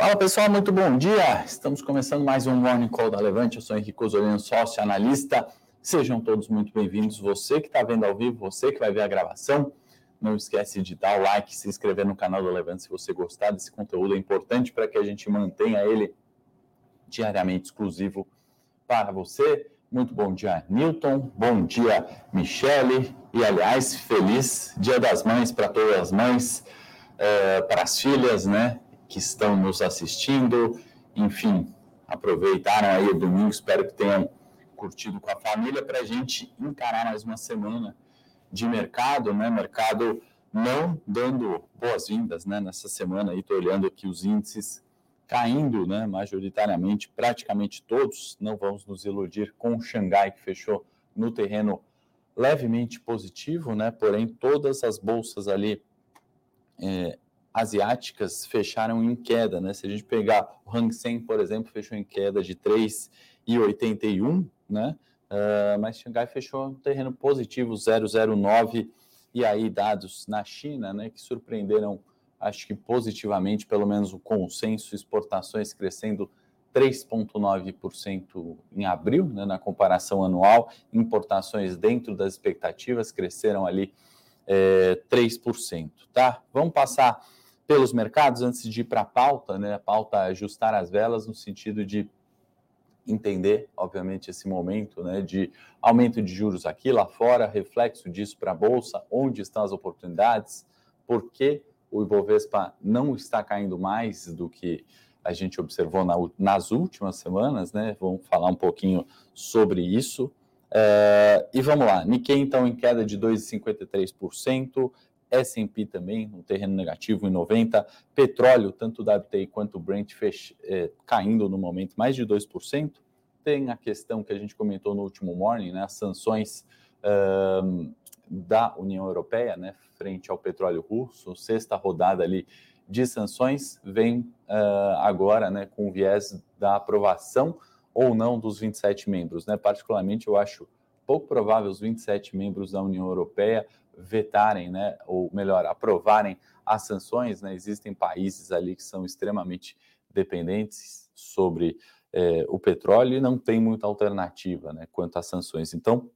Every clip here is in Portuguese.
Fala pessoal, muito bom dia. Estamos começando mais um Morning Call da Levante. Eu sou Henrique Osolino, sócio analista. Sejam todos muito bem-vindos. Você que está vendo ao vivo, você que vai ver a gravação, não esquece de dar o like, se inscrever no canal do Levante se você gostar desse conteúdo. É importante para que a gente mantenha ele diariamente exclusivo para você. Muito bom dia, Newton. Bom dia, Michele. E, aliás, feliz Dia das Mães para todas as mães, é, para as filhas, né? Que estão nos assistindo. Enfim, aproveitaram aí o domingo, espero que tenham curtido com a família para a gente encarar mais uma semana de mercado, né? Mercado não dando boas-vindas, né? Nessa semana aí, estou olhando aqui os índices caindo, né? Majoritariamente, praticamente todos. Não vamos nos iludir com o Xangai, que fechou no terreno levemente positivo, né? Porém, todas as bolsas ali é, asiáticas fecharam em queda, né? Se a gente pegar o Hang Seng, por exemplo, fechou em queda de 3,81, né? Uh, mas Xangai fechou um terreno positivo, 0,09, e aí dados na China, né, que surpreenderam, acho que positivamente, pelo menos o consenso, exportações crescendo 3,9% em abril, né, na comparação anual, importações dentro das expectativas cresceram ali é, 3%, tá? Vamos passar pelos mercados antes de ir para a pauta, né? A pauta é ajustar as velas no sentido de entender, obviamente, esse momento né, de aumento de juros aqui, lá fora, reflexo disso para a Bolsa, onde estão as oportunidades, por que o Ibovespa não está caindo mais do que a gente observou na, nas últimas semanas, né? Vamos falar um pouquinho sobre isso. É, e vamos lá, Nikkei então em queda de 2,53%, S&P também no terreno negativo em 90, petróleo, tanto o WTI quanto o Brent fech, é, caindo no momento mais de 2%. Tem a questão que a gente comentou no último morning, né, as sanções um, da União Europeia, né, frente ao petróleo russo, sexta rodada ali de sanções, vem uh, agora né, com o viés da aprovação ou não dos 27 membros. Né? Particularmente, eu acho pouco provável os 27 membros da União Europeia vetarem, né, ou melhor, aprovarem as sanções, né, existem países ali que são extremamente dependentes sobre é, o petróleo e não tem muita alternativa, né, quanto às sanções. Então,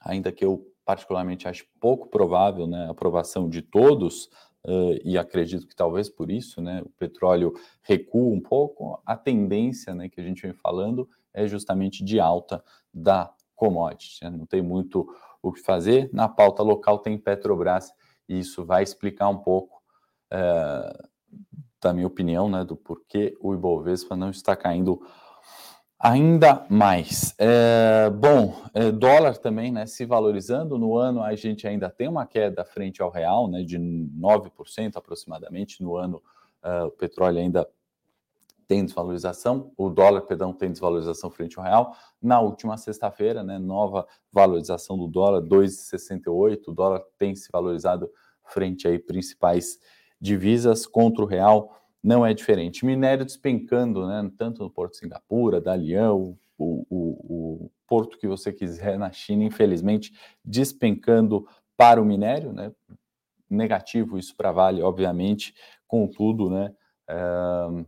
ainda que eu particularmente acho pouco provável, né, a aprovação de todos, uh, e acredito que talvez por isso, né, o petróleo recua um pouco, a tendência, né, que a gente vem falando é justamente de alta da commodity, né, não tem muito o que fazer. Na pauta local tem Petrobras, e isso vai explicar um pouco é, da minha opinião, né, do porquê o Ibovespa não está caindo ainda mais. É, bom, é, dólar também, né, se valorizando. No ano a gente ainda tem uma queda frente ao real, né, de 9% aproximadamente. No ano uh, o petróleo ainda tem desvalorização, o dólar, perdão, tem desvalorização frente ao real. Na última sexta-feira, né, nova valorização do dólar, 2,68. O dólar tem se valorizado frente aí principais divisas contra o real, não é diferente. Minério despencando, né, tanto no Porto de Singapura, Dalian, o, o, o porto que você quiser na China, infelizmente, despencando para o minério, né, negativo isso para Vale, obviamente, contudo, né, uh,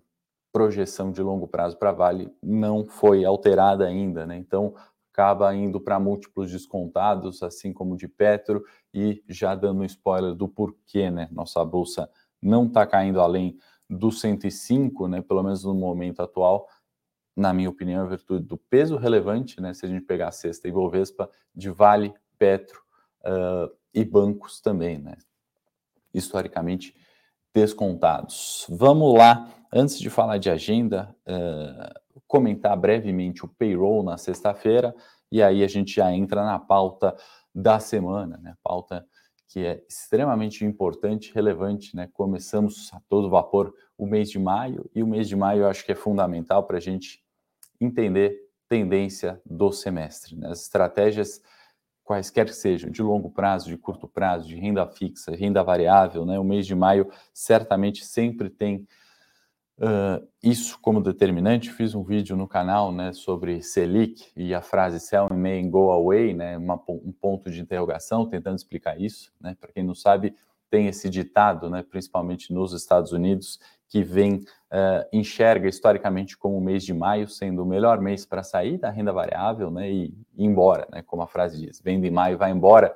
projeção de longo prazo para Vale não foi alterada ainda, né? Então acaba indo para múltiplos descontados, assim como de Petro, e já dando um spoiler do porquê, né? Nossa bolsa não está caindo além do 105, né? Pelo menos no momento atual, na minha opinião, em virtude do peso relevante, né? Se a gente pegar a sexta e Bovespa, de Vale, Petro uh, e bancos também, né? Historicamente descontados. Vamos lá antes de falar de agenda, uh, comentar brevemente o payroll na sexta-feira, e aí a gente já entra na pauta da semana, né? Pauta que é extremamente importante, relevante, né? Começamos a todo vapor o mês de maio, e o mês de maio eu acho que é fundamental para a gente entender tendência do semestre. Né? As estratégias, quaisquer que sejam, de longo prazo, de curto prazo, de renda fixa, renda variável, né? O mês de maio certamente sempre tem uh, isso como determinante. Fiz um vídeo no canal né, sobre Selic e a frase sell in May and go away, né, uma, um ponto de interrogação, tentando explicar isso. Né, Para quem não sabe, tem esse ditado, né, principalmente nos Estados Unidos, que vem uh, enxerga historicamente como o mês de maio sendo o melhor mês para sair da renda variável né, e ir embora, né, como a frase diz, vem de maio, vai embora.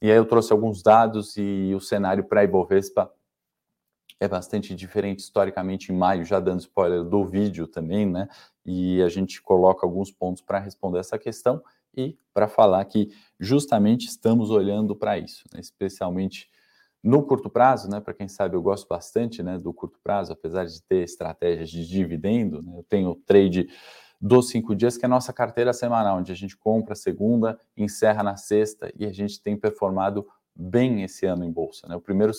E aí eu trouxe alguns dados e o cenário para a Ibovespa é bastante diferente historicamente em maio, já dando spoiler do vídeo também, né? E a gente coloca alguns pontos para responder essa questão e para falar que justamente estamos olhando para isso, né? especialmente no curto prazo, né? Para quem sabe, eu gosto bastante, né, do curto prazo, apesar de ter estratégias de dividendo. Né? Eu tenho o trade dos cinco dias, que é a nossa carteira semanal, onde a gente compra segunda, encerra na sexta e a gente tem performado bem esse ano em bolsa. Né? O primeiro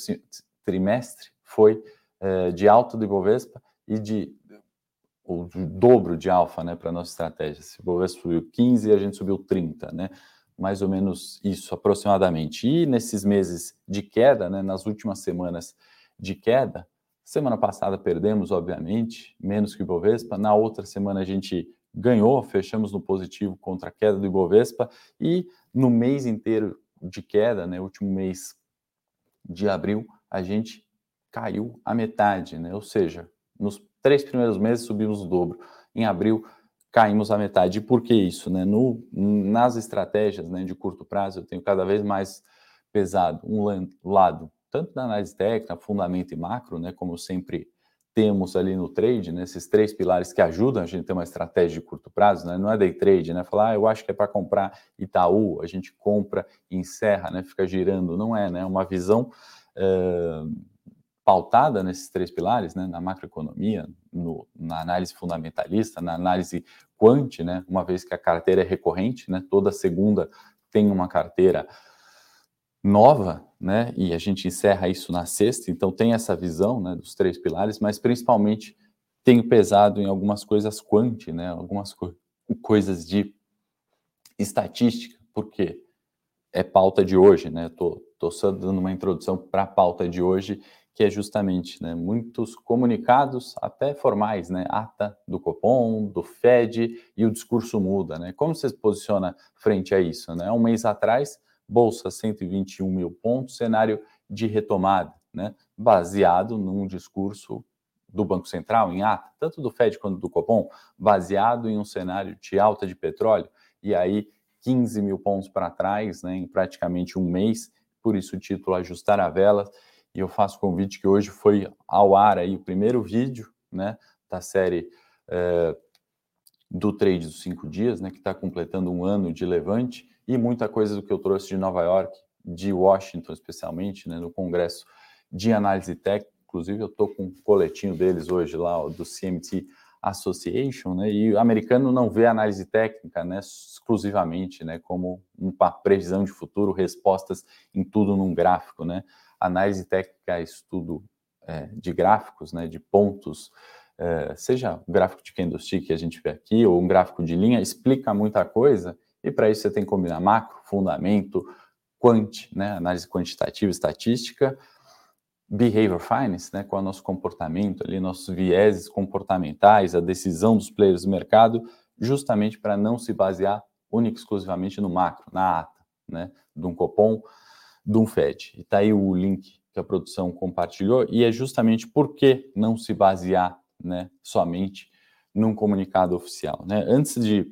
trimestre foi é, de alta do Ibovespa e de o dobro de alfa né, para a nossa estratégia. Se o Ibovespa subiu 15, a gente subiu 30, né? Mais ou menos isso aproximadamente. E nesses meses de queda, né, nas últimas semanas de queda, semana passada perdemos, obviamente, menos que o Ibovespa, na outra semana a gente ganhou, fechamos no positivo contra a queda do Ibovespa e no mês inteiro de queda, né, último mês de abril, a gente caiu a metade, né? Ou seja, nos três primeiros meses subimos o dobro. Em abril caímos a metade. E por que isso? Né? No, nas estratégias né, de curto prazo, eu tenho cada vez mais pesado um lado, tanto da análise técnica, fundamento e macro, né, como sempre temos ali no trade, né, esses três pilares que ajudam a gente a ter uma estratégia de curto prazo, né, não é day trade, né, falar, ah, eu acho que é para comprar Itaú, a gente compra e encerra, né, fica girando, não é, né, é uma visão uh, pautada nesses três pilares, né, na macroeconomia, no, na análise fundamentalista, na análise quant, né, uma vez que a carteira é recorrente, né, toda segunda tem uma carteira nova, né, e a gente encerra isso na sexta, então tem essa visão, né, dos três pilares, mas principalmente tenho pesado em algumas coisas quant, né, algumas co coisas de estatística, porque é pauta de hoje, né, tô, tô só dando uma introdução para a pauta de hoje, que é justamente né, muitos comunicados, até formais, né, ata do Copom, do Fed, e o discurso muda. Né? Como você se posiciona frente a isso? Né? Um mês atrás, Bolsa 121 mil pontos, cenário de retomada, né? baseado num discurso do Banco Central, em ata, tanto do Fed quanto do Copom, baseado em um cenário de alta de petróleo, e aí 15 mil pontos para trás, né, em praticamente um mês, por isso o título Ajustar a Vela, e eu faço convite que hoje foi ao ar aí o primeiro vídeo, né, da série é, do trade dos cinco dias, né, que está completando um ano de levante e muita coisa do que eu trouxe de Nova York, de Washington especialmente, né, no congresso de análise técnica. Inclusive eu estou com um coletinho deles hoje lá do CMT Association, né, e o americano não vê análise técnica, né, exclusivamente, né, como uma previsão de futuro, respostas em tudo num gráfico, né? Análise técnica é estudo é, de gráficos, né, de pontos, é, seja o gráfico de candlestick que a gente vê aqui, ou um gráfico de linha, explica muita coisa, e para isso você tem que combinar macro, fundamento, quant, né, análise quantitativa, estatística, behavior finance, né, qual é o nosso comportamento ali, nossos vieses comportamentais, a decisão dos players do mercado, justamente para não se basear única e exclusivamente no macro, na ata, né, de um Copom, de um FED. E está aí o link que a produção compartilhou, e é justamente por que não se basear né, somente num comunicado oficial. Né? Antes de,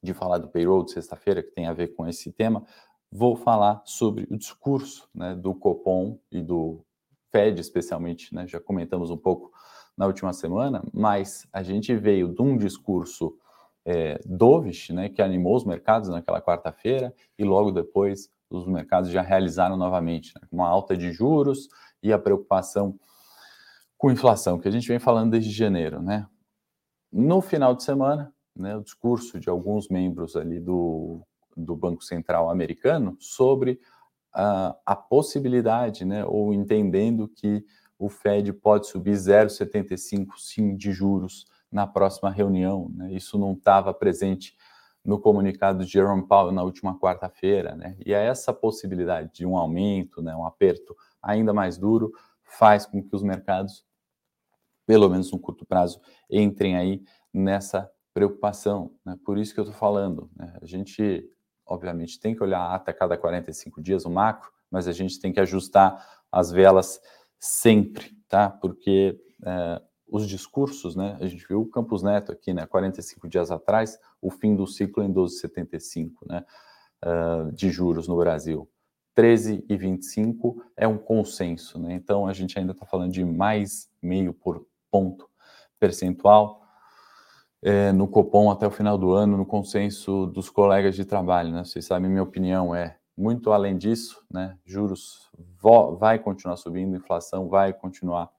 de falar do payroll de sexta-feira, que tem a ver com esse tema, vou falar sobre o discurso né, do Copom e do Fed, especialmente, né, já comentamos um pouco na última semana, mas a gente veio de um discurso é, dovish, né, que animou os mercados naquela quarta-feira, e logo depois os mercados já realizaram novamente, né, uma alta de juros e a preocupação com inflação, que a gente vem falando desde janeiro, né? No final de semana, né, o discurso de alguns membros ali do, do Banco Central americano sobre a, a possibilidade, né, ou entendendo que o Fed pode subir 0,75 sim de juros na próxima reunião, né? Isso não estava presente no comunicado de Jerome Powell na última quarta-feira, né? E é essa possibilidade de um aumento, né, um aperto ainda mais duro, faz com que os mercados, pelo menos no curto prazo, entrem aí nessa preocupação. Né? Por isso que eu estou falando. Né? A gente, obviamente, tem que olhar até cada 45 dias o macro, mas a gente tem que ajustar as velas sempre, tá? Porque é, os discursos, né? A gente viu o Campos Neto aqui, né? 45 dias atrás, o fim do ciclo em 12,75, né? Uh, de juros no Brasil. 13,25 é um consenso, né? Então a gente ainda está falando de mais meio por ponto percentual é, no Copom até o final do ano, no consenso dos colegas de trabalho, né? Vocês sabem, minha opinião é muito além disso, né? Juros vai continuar subindo, inflação vai continuar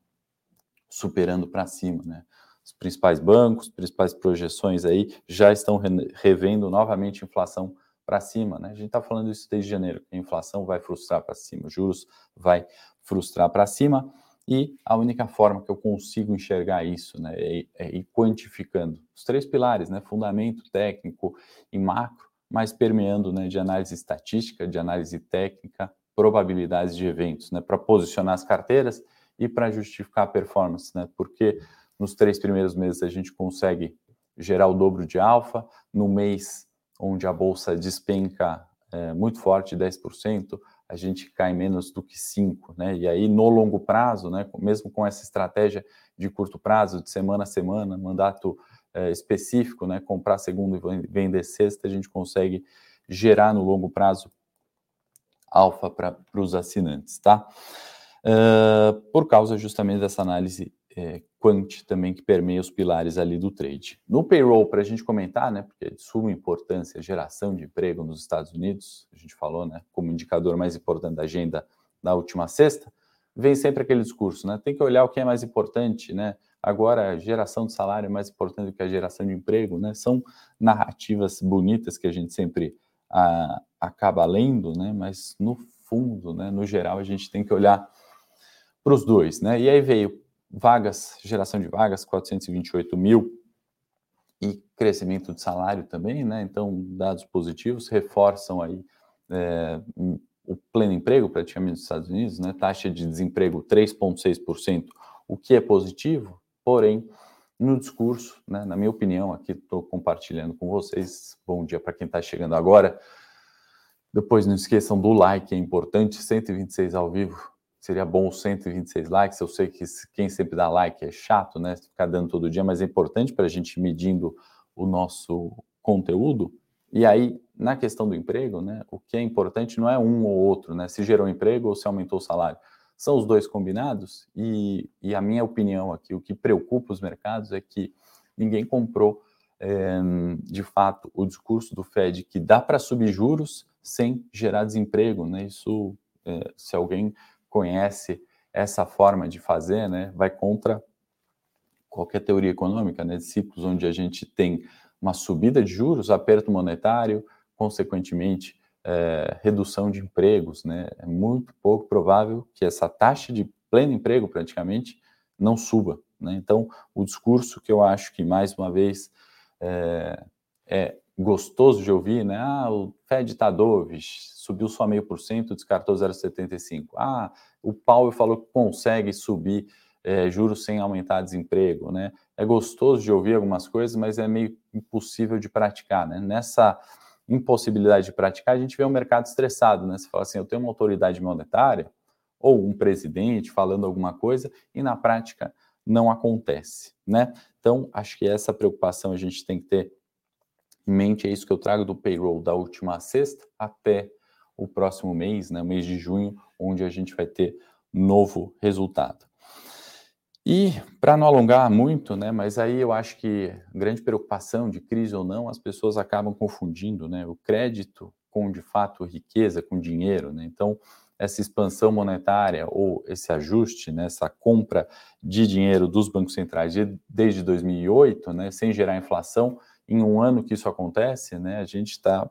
superando para cima, né? Os principais bancos, principais projeções aí já estão revendo novamente inflação para cima, né? A gente está falando isso desde janeiro, a inflação vai frustrar para cima, juros vai frustrar para cima, e a única forma que eu consigo enxergar isso, né, é, é quantificando os três pilares, né, fundamento, técnico e macro, mas permeando, né, de análise estatística, de análise técnica, probabilidades de eventos, né, para posicionar as carteiras e para justificar a performance, né? Porque nos três primeiros meses a gente consegue gerar o dobro de alfa, no mês onde a bolsa despenca é, muito forte, 10%, a gente cai menos do que 5%, né? E aí, no longo prazo, né, mesmo com essa estratégia de curto prazo, de semana a semana, mandato é, específico, né, comprar segundo e vender sexta, a gente consegue gerar no longo prazo alfa para os assinantes, tá? uh, por causa justamente dessa análise é, quant também que permeia os pilares ali do trade. No payroll, para a gente comentar, né, porque é de suma importância a geração de emprego nos Estados Unidos, a gente falou, né, como indicador mais importante da agenda da última sexta, vem sempre aquele discurso, né, tem que olhar o que é mais importante, né, agora a geração de salário é mais importante do que a geração de emprego, né, são narrativas bonitas que a gente sempre a, ah, acaba lendo, né, mas no fundo, né, no geral, a gente tem que olhar para os dois, né? E aí veio vagas, geração de vagas, 428 mil e crescimento de salário também, né? Então, dados positivos reforçam aí é, o pleno emprego praticamente nos Estados Unidos, né? Taxa de desemprego 3,6%, o que é positivo, porém, no discurso, né, na minha opinião, aqui estou compartilhando com vocês. Bom dia para quem está chegando agora. Depois não esqueçam do like, é importante. 126 ao vivo seria bom os 126 likes. Eu sei que quem sempre dá like é chato, né? Ficar dando todo dia, mas é importante para a gente medindo o nosso conteúdo. E aí, na questão do emprego, né? O que é importante não é um ou outro, né? Se gerou emprego ou se aumentou o salário. São os dois combinados. E, e a minha opinião aqui, o que preocupa os mercados é que ninguém comprou é, de fato o discurso do Fed que dá para subir juros sem gerar desemprego, né? Isso, é, se alguém conhece essa forma de fazer, né, vai contra qualquer teoria econômica, né, de ciclos onde a gente tem uma subida de juros, aperto monetário, consequentemente é, redução de empregos, né, é muito pouco provável que essa taxa de pleno emprego praticamente não suba, né, então o discurso que eu acho que mais uma vez é, é gostoso de ouvir, né? Ah, o Fed está dovish, subiu só meio por cento, descartou 0,75. Ah, o Powell falou que consegue subir é, juros sem aumentar desemprego, né? É gostoso de ouvir algumas coisas, mas é meio impossível de praticar, né? Nessa impossibilidade de praticar, a gente vê um mercado estressado, né? Você fala assim, eu tenho uma autoridade monetária ou um presidente falando alguma coisa e na prática não acontece, né? Então, acho que essa preocupação a gente tem que ter em mente, é isso que eu trago do payroll da última sexta até o próximo mês, né, mês de junho, onde a gente vai ter novo resultado. E para não alongar muito, né, mas aí eu acho que grande preocupação de crise ou não, as pessoas acabam confundindo, né, o crédito com de fato riqueza, com dinheiro, né? Então, essa expansão monetária ou esse ajuste, né, essa compra de dinheiro dos bancos centrais desde 2008, né, sem gerar inflação, em um ano que isso acontece, né, a gente está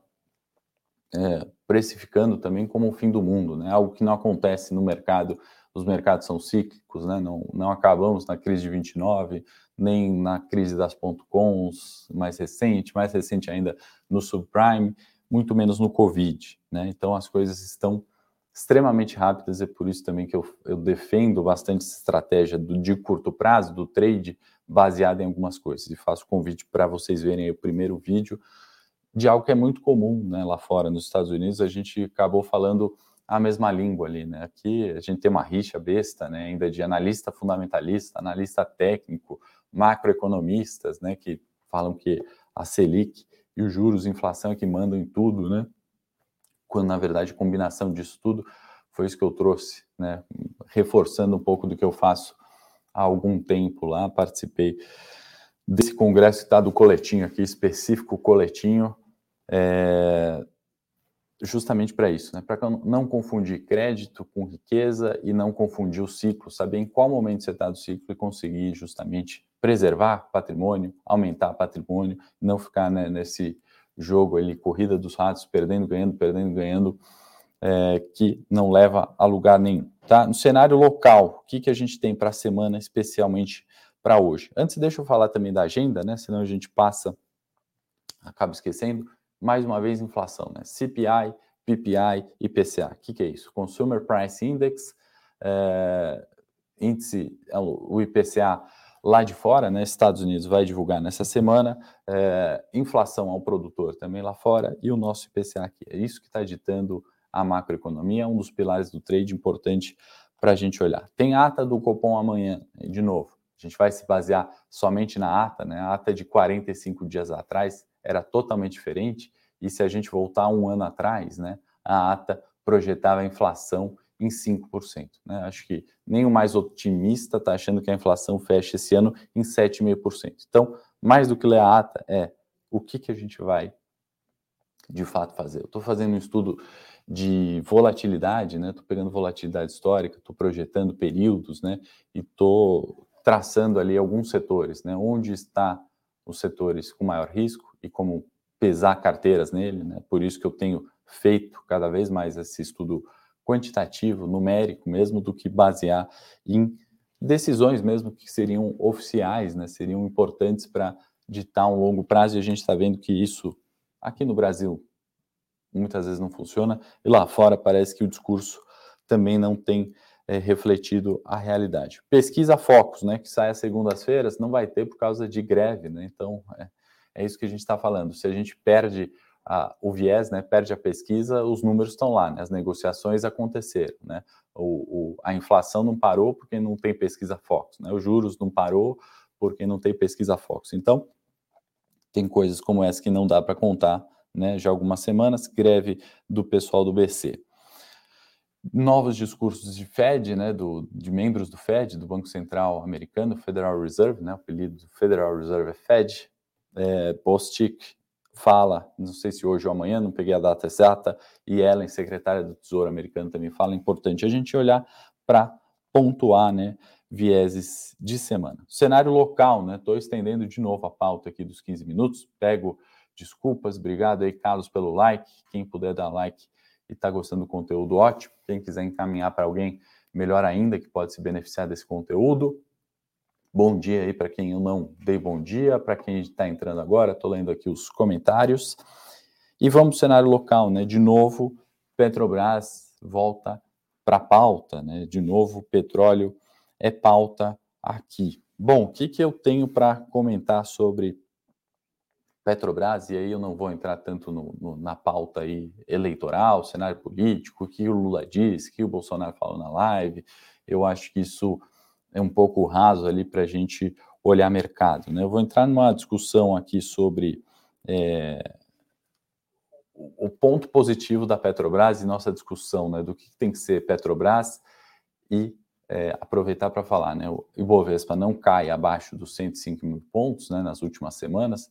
é, precificando também como o fim do mundo, né, algo que não acontece no mercado. Os mercados são cíclicos, né, não, não acabamos na crise de 29, nem na crise das .coms mais recente, mais recente ainda no subprime, muito menos no Covid. Né, então as coisas estão extremamente rápidas, é por isso também que eu, eu defendo bastante essa estratégia do, de curto prazo, do trade, baseada em algumas coisas. E faço convite para vocês verem o primeiro vídeo de algo que é muito comum né, lá fora, nos Estados Unidos. A gente acabou falando a mesma língua ali, né? Aqui a gente tem uma rixa besta, né? Ainda de analista fundamentalista, analista técnico, macroeconomistas, né? Que falam que a Selic e os juros, inflação é que mandam em tudo, né? Quando na verdade a combinação disso tudo foi isso que eu trouxe, né? Reforçando um pouco do que eu faço há algum tempo lá, participei desse congresso que está do coletinho aqui, específico coletinho, é, justamente para isso, né? para não confundir crédito com riqueza e não confundir o ciclo, saber em qual momento você está do ciclo e conseguir justamente preservar patrimônio, aumentar patrimônio, não ficar né, nesse jogo ali, corrida dos ratos, perdendo, ganhando, perdendo, ganhando, é, que não leva a lugar nenhum. Tá? No cenário local, o que, que a gente tem para a semana, especialmente para hoje? Antes, deixa eu falar também da agenda, né? senão a gente passa, acaba esquecendo mais uma vez inflação, né? CPI, PPI, IPCA. O que, que é isso? Consumer Price Index, é, índice, é, o IPCA lá de fora, né? Estados Unidos vai divulgar nessa semana, é, inflação ao produtor também lá fora e o nosso IPCA aqui. É isso que está ditando a macroeconomia, um dos pilares do trade importante para a gente olhar. Tem ata do Copom amanhã, de novo. A gente vai se basear somente na ata, né? A ata de 45 dias atrás era totalmente diferente. E se a gente voltar um ano atrás, né, a ata projetava a inflação em 5%. Né? Acho que nem o mais otimista está achando que a inflação feche esse ano em 7,5%. Então, mais do que ler a ata, é o que, que a gente vai de fato fazer. Eu estou fazendo um estudo de volatilidade, né? Estou pegando volatilidade histórica, estou projetando períodos, né? E estou traçando ali alguns setores, né? Onde está os setores com maior risco e como pesar carteiras nele, né? Por isso que eu tenho feito cada vez mais esse estudo quantitativo, numérico mesmo, do que basear em decisões mesmo que seriam oficiais, né? Seriam importantes para ditar um longo prazo e a gente está vendo que isso aqui no Brasil muitas vezes não funciona e lá fora parece que o discurso também não tem é, refletido a realidade. Pesquisa Focus, né, que sai às segundas-feiras, não vai ter por causa de greve, né? Então, é, é isso que a gente está falando. Se a gente perde a, o viés, né, perde a pesquisa, os números estão lá, né, as negociações aconteceram, né? O, o, a inflação não parou porque não tem pesquisa Focus, né? Os juros não parou porque não tem pesquisa Focus. Então, tem coisas como essa que não dá para contar, né? Já algumas semanas, greve do pessoal do BC novos discursos de Fed, né, do, de membros do Fed, do Banco Central americano, Federal Reserve, né, o apelido do Federal Reserve é Fed, é, Bostic fala, não sei se hoje ou amanhã, não peguei a data exata, e Ellen, secretária do Tesouro americano, também fala, é importante a gente olhar para pontuar, né, vieses de semana. Cenário local, né, estou estendendo de novo a pauta aqui dos 15 minutos, pego desculpas, obrigado aí, Carlos, pelo like, quem puder dar like e está gostando do conteúdo, ótimo. Quem quiser encaminhar para alguém, melhor ainda, que pode se beneficiar desse conteúdo. Bom dia aí para quem eu não dei bom dia, para quem está entrando agora, estou lendo aqui os comentários. E vamos para o cenário local, né? De novo, Petrobras volta para a pauta, né? De novo, petróleo é pauta aqui. Bom, o que, que eu tenho para comentar sobre Petrobras, e aí eu não vou entrar tanto no, no, na pauta aí eleitoral, cenário político, o que o Lula disse, o que o Bolsonaro falou na live, eu acho que isso é um pouco raso ali para a gente olhar mercado. Né? Eu vou entrar numa discussão aqui sobre é, o ponto positivo da Petrobras e nossa discussão né, do que tem que ser Petrobras e é, aproveitar para falar, né, o Ibovespa não cai abaixo dos 105 mil pontos né, nas últimas semanas,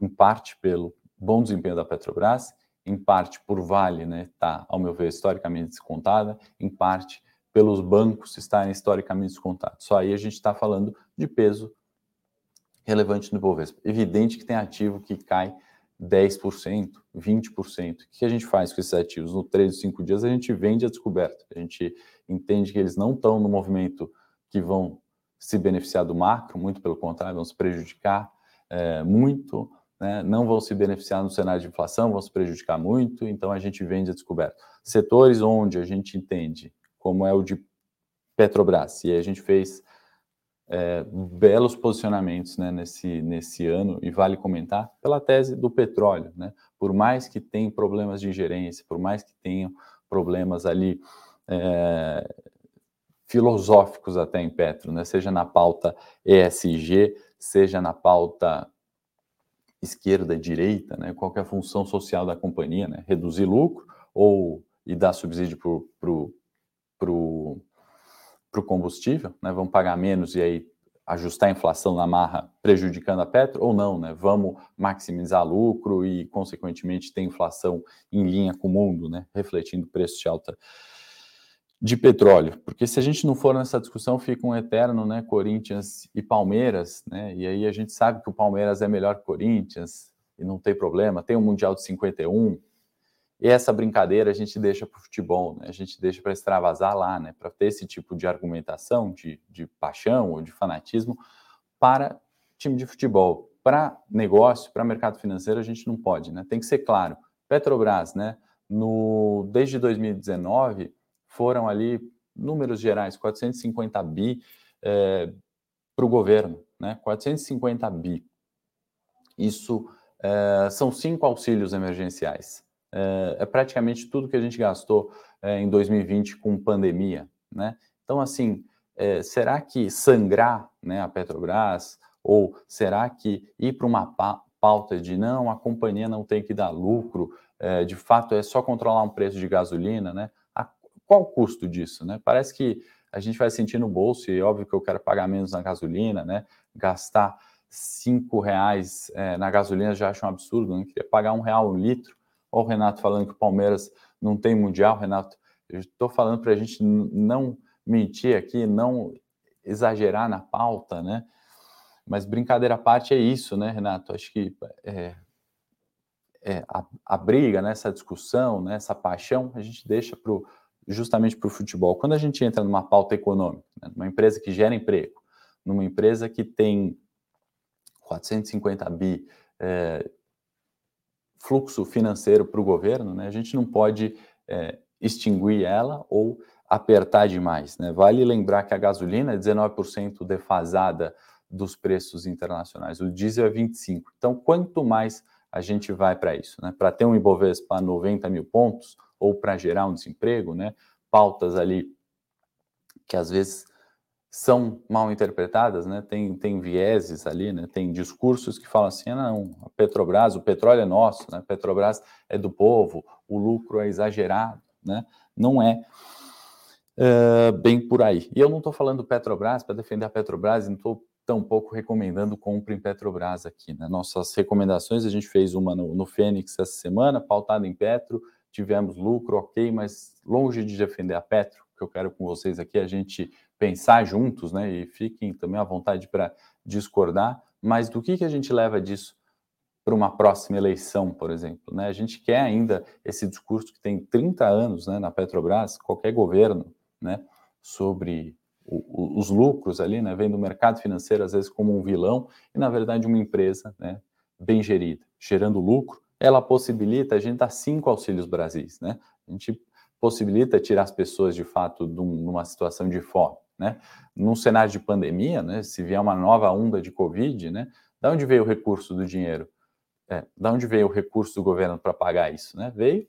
em parte pelo bom desempenho da Petrobras, em parte por Vale, né, tá, ao meu ver, historicamente descontada, em parte pelos bancos estarem historicamente descontados. Só aí a gente está falando de peso relevante no Ibovespa. Evidente que tem ativo que cai 10%, 20%. O que a gente faz com esses ativos? No 3 ou 5 dias a gente vende a descoberta. A gente entende que eles não estão no movimento que vão se beneficiar do macro, muito pelo contrário, vão se prejudicar é, muito né, não vão se beneficiar no cenário de inflação, vão se prejudicar muito, então a gente vende a descoberta. Setores onde a gente entende, como é o de Petrobras, e a gente fez é, belos posicionamentos né, nesse, nesse ano, e vale comentar, pela tese do petróleo. Né? Por mais que tenham problemas de gerência, por mais que tenham problemas ali é, filosóficos até em Petro, né? seja na pauta ESG, seja na pauta esquerda, direita, né? qual é a função social da companhia, né? reduzir lucro ou e dar subsídio para o combustível, né? vamos pagar menos e aí ajustar a inflação na marra prejudicando a Petro ou não, né? Vamos maximizar lucro e, consequentemente, ter inflação em linha com o mundo, né? Refletindo o preço de alta de petróleo. Porque se a gente não for nessa discussão, fica um eterno, né? Corinthians e Palmeiras, né? E aí a gente sabe que o Palmeiras é melhor que o Corinthians e não tem problema. Tem o Mundial de 51, e essa brincadeira a gente deixa para o futebol, né? a gente deixa para extravasar lá, né? para ter esse tipo de argumentação, de, de paixão ou de fanatismo para time de futebol. Para negócio, para mercado financeiro, a gente não pode, né? tem que ser claro. Petrobras, né? no, desde 2019, foram ali, números gerais, 450 bi é, para o governo, né? 450 bi. Isso é, são cinco auxílios emergenciais é, é praticamente tudo que a gente gastou é, em 2020 com pandemia, né? Então, assim, é, será que sangrar né, a Petrobras ou será que ir para uma pauta de não, a companhia não tem que dar lucro, é, de fato é só controlar um preço de gasolina, né? A, qual o custo disso, né? Parece que a gente vai sentir no bolso, e óbvio que eu quero pagar menos na gasolina, né? Gastar cinco reais é, na gasolina já acho um absurdo, não queria pagar um real um litro, Olha o Renato falando que o Palmeiras não tem mundial, Renato. Eu estou falando para a gente não mentir aqui, não exagerar na pauta, né? Mas brincadeira à parte é isso, né, Renato? Acho que é, é, a, a, briga, né, essa discussão, né, essa paixão, a gente deixa pro, justamente para o futebol. Quando a gente entra numa pauta econômica, né, numa empresa que gera emprego, numa empresa que tem 450 bi é, fluxo financeiro para o governo, né, a gente não pode é, extinguir ela ou apertar demais. Né? Vale lembrar que a gasolina é 19% defasada dos preços internacionais, o diesel é 25%. Então, quanto mais a gente vai para isso, né? para ter um Ibovespa a 90 mil pontos ou para gerar um desemprego, né? pautas ali que às vezes são mal interpretadas, né? Tem, tem vieses ali, né? Tem discursos que falam assim, ah, não, a Petrobras, o petróleo é nosso, né? Petrobras é do povo, o lucro é exagerado, né? Não é uh, bem por aí. E eu não estou falando Petrobras para defender a Petrobras, não estou tampouco recomendando compra em Petrobras aqui, né? Nossas recomendações, a gente fez uma no, no Fênix essa semana, pautada em Petro, tivemos lucro, ok, mas longe de defender a Petro, que eu quero com vocês aqui, a gente pensar juntos, né? E fiquem também à vontade para discordar, mas do que, que a gente leva disso para uma próxima eleição, por exemplo? Né? A gente quer ainda esse discurso que tem 30 anos né, na Petrobras, qualquer governo, né, sobre o, os lucros ali, né, vem do mercado financeiro às vezes como um vilão, e na verdade uma empresa né, bem gerida, gerando lucro, ela possibilita a gente dar cinco auxílios Brasis, né? A gente possibilita tirar as pessoas de fato de uma situação de fome né? Num cenário de pandemia, né? Se vier uma nova onda de Covid, né? Da onde veio o recurso do dinheiro? É, da onde veio o recurso do governo para pagar isso, né? Veio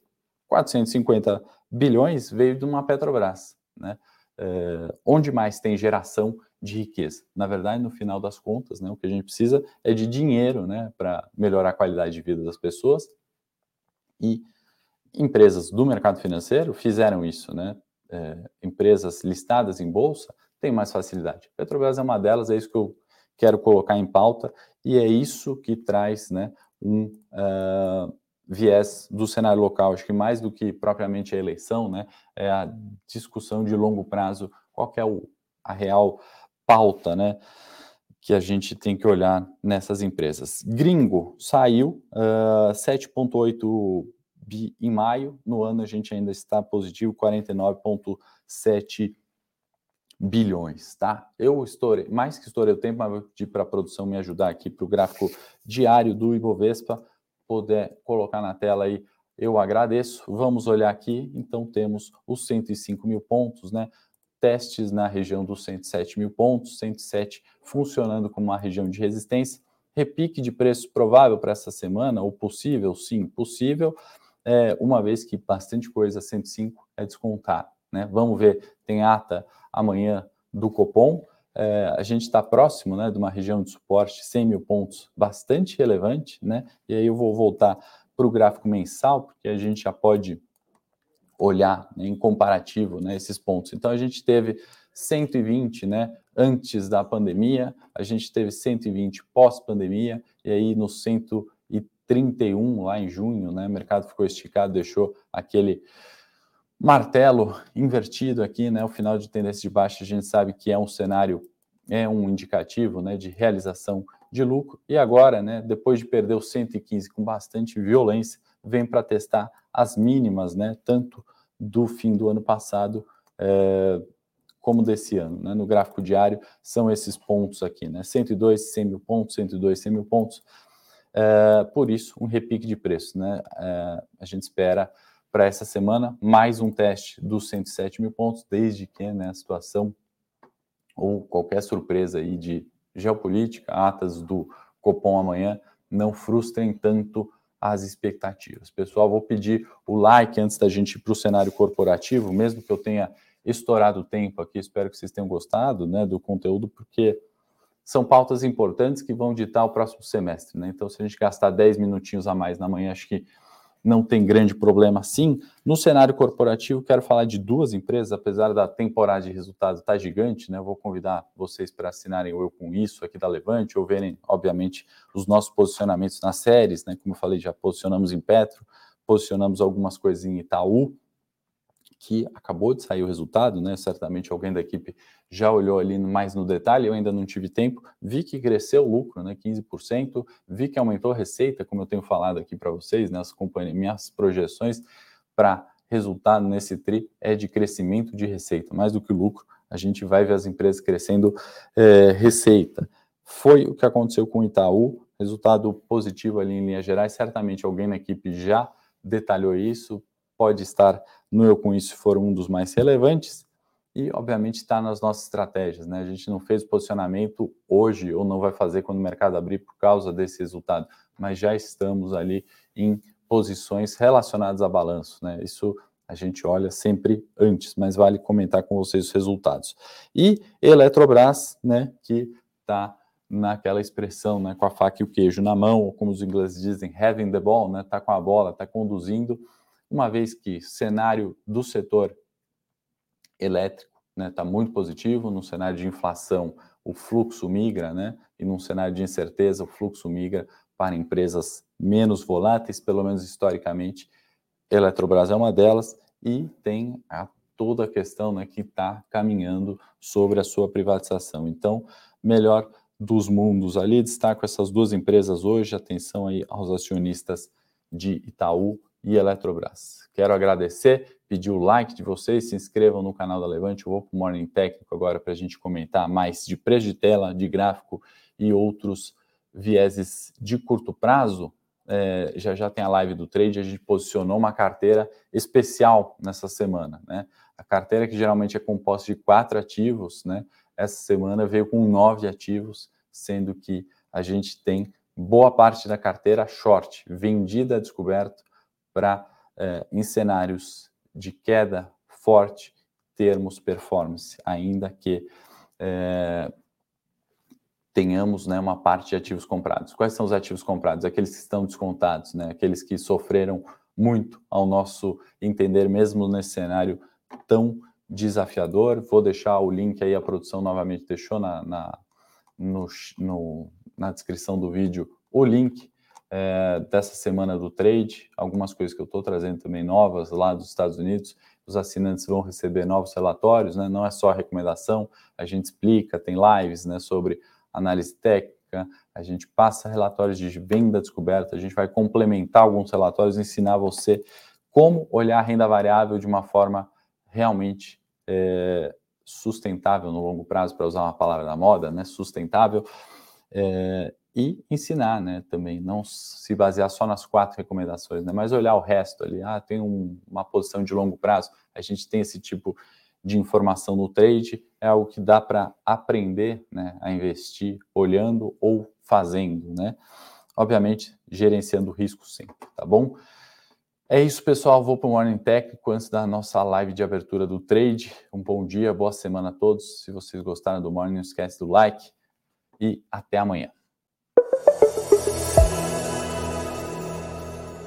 450 bilhões, veio de uma Petrobras, né? É, onde mais tem geração de riqueza? Na verdade, no final das contas, né, o que a gente precisa é de dinheiro né, para melhorar a qualidade de vida das pessoas. E empresas do mercado financeiro fizeram isso, né? É, empresas listadas em bolsa tem mais facilidade. Petrobras é uma delas, é isso que eu quero colocar em pauta, e é isso que traz né, um uh, viés do cenário local. Acho que mais do que propriamente a eleição, né, é a discussão de longo prazo, qual é o, a real pauta né, que a gente tem que olhar nessas empresas. Gringo saiu, uh, ah, 7,8 bi em maio, no ano a gente ainda está positivo, 49,7 bilhões, tá? Eu estourei, mais que estourei o tempo, mas vou pedir para a produção me ajudar aqui para o gráfico diário do Ibovespa, puder colocar na tela aí, eu agradeço. Vamos olhar aqui, então temos os 105 mil pontos, né? Testes na região dos 107 mil pontos, 107 funcionando como uma região de resistência. Repique de preço provável para essa semana, ou possível? Sim, possível, é, uma vez que bastante coisa 105 é descontado. Né? Vamos ver, tem ata amanhã do Copom. É, a gente está próximo né, de uma região de suporte 100 mil pontos bastante relevante, né? E aí eu vou voltar para o gráfico mensal, porque a gente já pode olhar né, em comparativo né, esses pontos. Então a gente teve 120 né, antes da pandemia, a gente teve 120 pós-pandemia, e aí no 131 lá em junho, né, o mercado ficou esticado, deixou aquele martelo invertido aqui, né? O final de tendência de baixa, a gente sabe que é um cenário, é um indicativo, né, de realização de lucro. E agora, né, depois de perder o 115 com bastante violência, vem para testar as mínimas, né, tanto do fim do ano passado é, como desse ano. Né? No gráfico diário, são esses pontos aqui, né? 102, 100 mil pontos, 102, 100 mil pontos. É, por isso, um repique de preço. Né? É, a gente espera para essa semana, mais um teste dos 107 mil pontos, desde que né, a situação ou qualquer surpresa aí de geopolítica, atas do Copom amanhã, não frustrem tanto as expectativas. Pessoal, vou pedir o like antes da gente ir para o cenário corporativo, mesmo que eu tenha estourado o tempo aqui, espero que vocês tenham gostado né, do conteúdo, porque são pautas importantes que vão ditar o próximo semestre. Né? Então, se a gente gastar 10 minutinhos a mais na manhã, acho que não tem grande problema assim. No cenário corporativo, quero falar de duas empresas, apesar da temporada de resultados estar tá gigante, né? Eu vou convidar vocês para assinarem Eu Com Isso aqui da Levante, ou verem, obviamente, os nossos posicionamentos nas séries, né? Como eu falei, já posicionamos em Petro, posicionamos algumas coisas em Itaú, que acabou de sair o resultado, né? Certamente alguém da equipe já olhou ali mais no detalhe, eu ainda não tive tempo. Vi que cresceu o lucro, né? 15%, vi que aumentou a receita, como eu tenho falado aqui para vocês, né? As companhias, minhas projeções para resultado nesse TRI é de crescimento de receita, mais do que lucro. A gente vai ver as empresas crescendo é, receita. Foi o que aconteceu com o Itaú, resultado positivo ali em linhas gerais. Certamente alguém na equipe já detalhou isso, pode estar no Eu Com Isso for um dos mais relevantes e, obviamente, está nas nossas estratégias. Né? A gente não fez posicionamento hoje ou não vai fazer quando o mercado abrir por causa desse resultado, mas já estamos ali em posições relacionadas a balanço. Né? Isso a gente olha sempre antes, mas vale comentar com vocês os resultados. E Eletrobras, né, que está naquela expressão, né, com a faca e o queijo na mão, ou como os ingleses dizem, having the ball, né, tá com a bola, está conduzindo uma vez que cenário do setor elétrico está né, tá muito positivo, no cenário de inflação o fluxo migra, né, e num cenário de incerteza o fluxo migra para empresas menos voláteis, pelo menos historicamente, Eletrobras é uma delas, e tem a, toda a questão né, que está caminhando sobre a sua privatização. Então, melhor dos mundos ali, destaco essas duas empresas hoje, atenção aí aos acionistas de Itaú e Eletrobras. Quero agradecer, pedir o like de vocês, se inscrevam no canal da Levante, eu vou para o Morning Técnico agora para a gente comentar mais de preço de tela, de gráfico e outros vieses de curto prazo. É, já já tem a live do trade, a gente posicionou uma carteira especial nessa semana, né? A carteira que geralmente é composta de quatro ativos, né? Essa semana veio com nove ativos, sendo que a gente tem boa parte da carteira short, vendida descoberto, para é, em cenários de queda forte termos performance, ainda que é, tenhamos né, uma parte de ativos comprados. Quais são os ativos comprados? Aqueles que estão descontados, né? aqueles que sofreram muito ao nosso entender, mesmo nesse cenário tão desafiador. Vou deixar o link aí, a produção novamente deixou na, na, no, no, na descrição do vídeo o link é, dessa semana do trade, algumas coisas que eu estou trazendo também novas lá dos Estados Unidos. Os assinantes vão receber novos relatórios, né? não é só recomendação, a gente explica, tem lives né, sobre análise técnica, a gente passa relatórios de venda descoberta, a gente vai complementar alguns relatórios, ensinar você como olhar a renda variável de uma forma realmente é, sustentável no longo prazo, para usar uma palavra da moda, né? Sustentável. É, e ensinar, né, também, não se basear só nas quatro recomendações, né, mas olhar o resto ali, ah, tem um, uma posição de longo prazo, a gente tem esse tipo de informação no trade, é algo que dá para aprender, né, a investir olhando ou fazendo, né, obviamente gerenciando o risco sempre, tá bom? É isso, pessoal. Vou para o Morning Técnico antes da nossa live de abertura do trade. Um bom dia, boa semana a todos. Se vocês gostaram do Morning, não esquece do like e até amanhã.